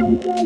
Sup?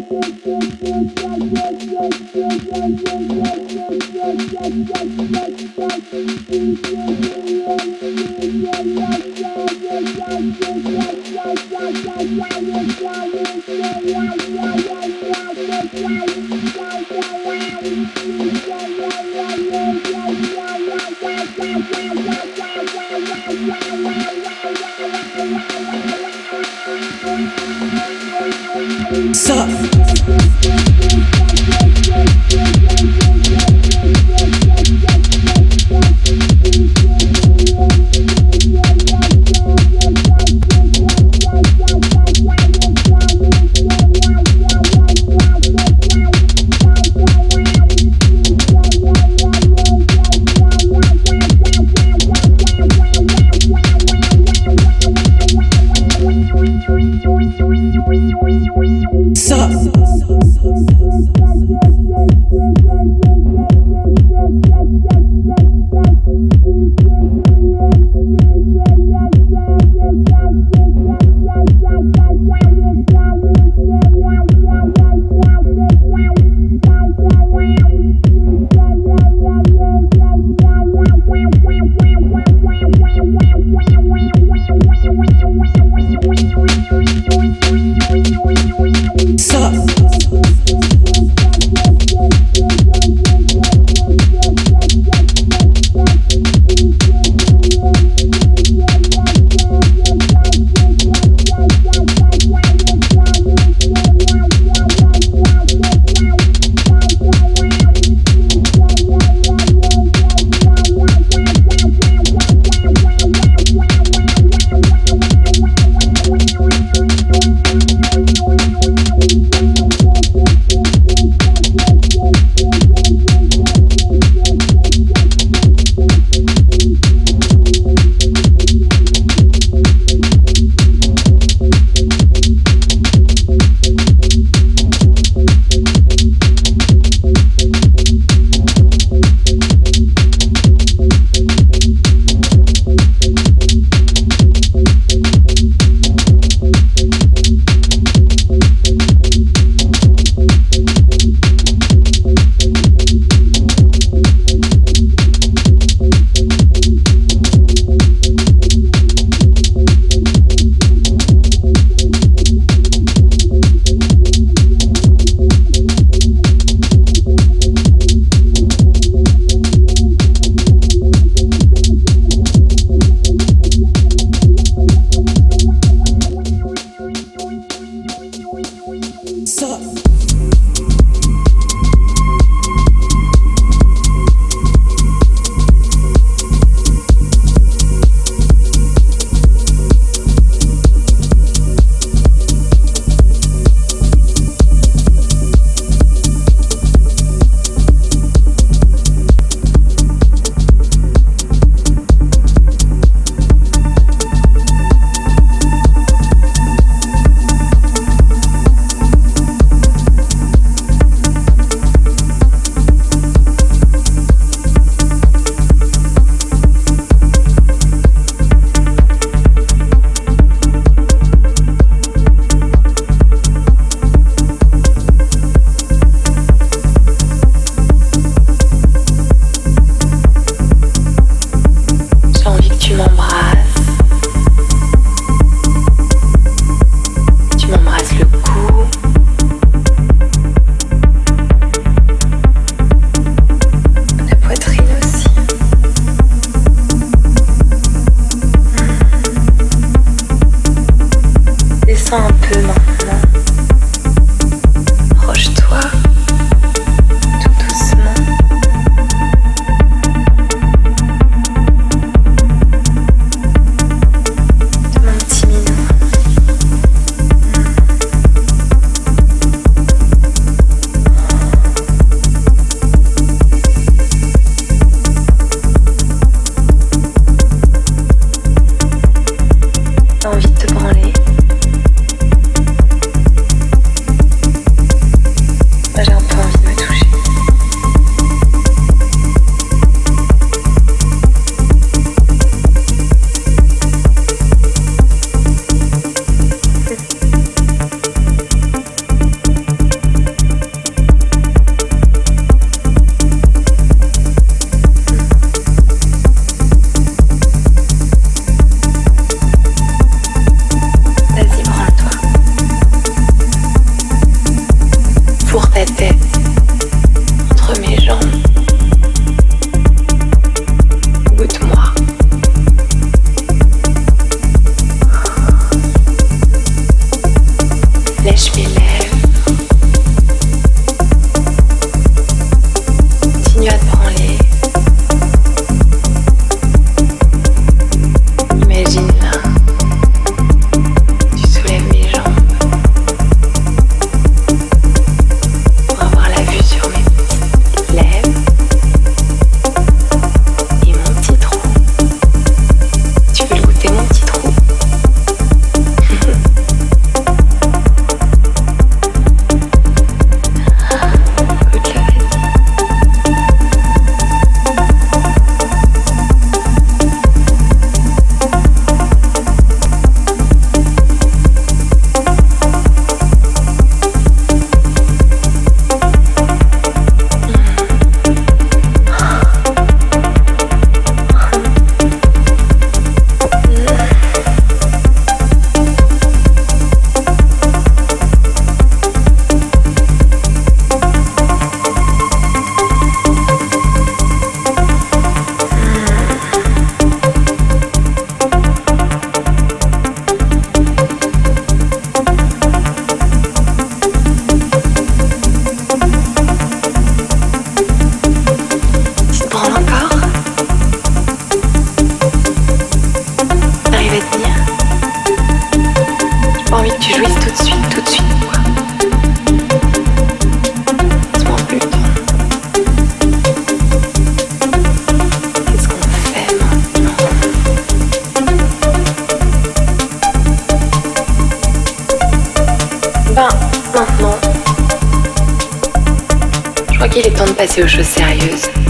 Passer aux choses sérieuses.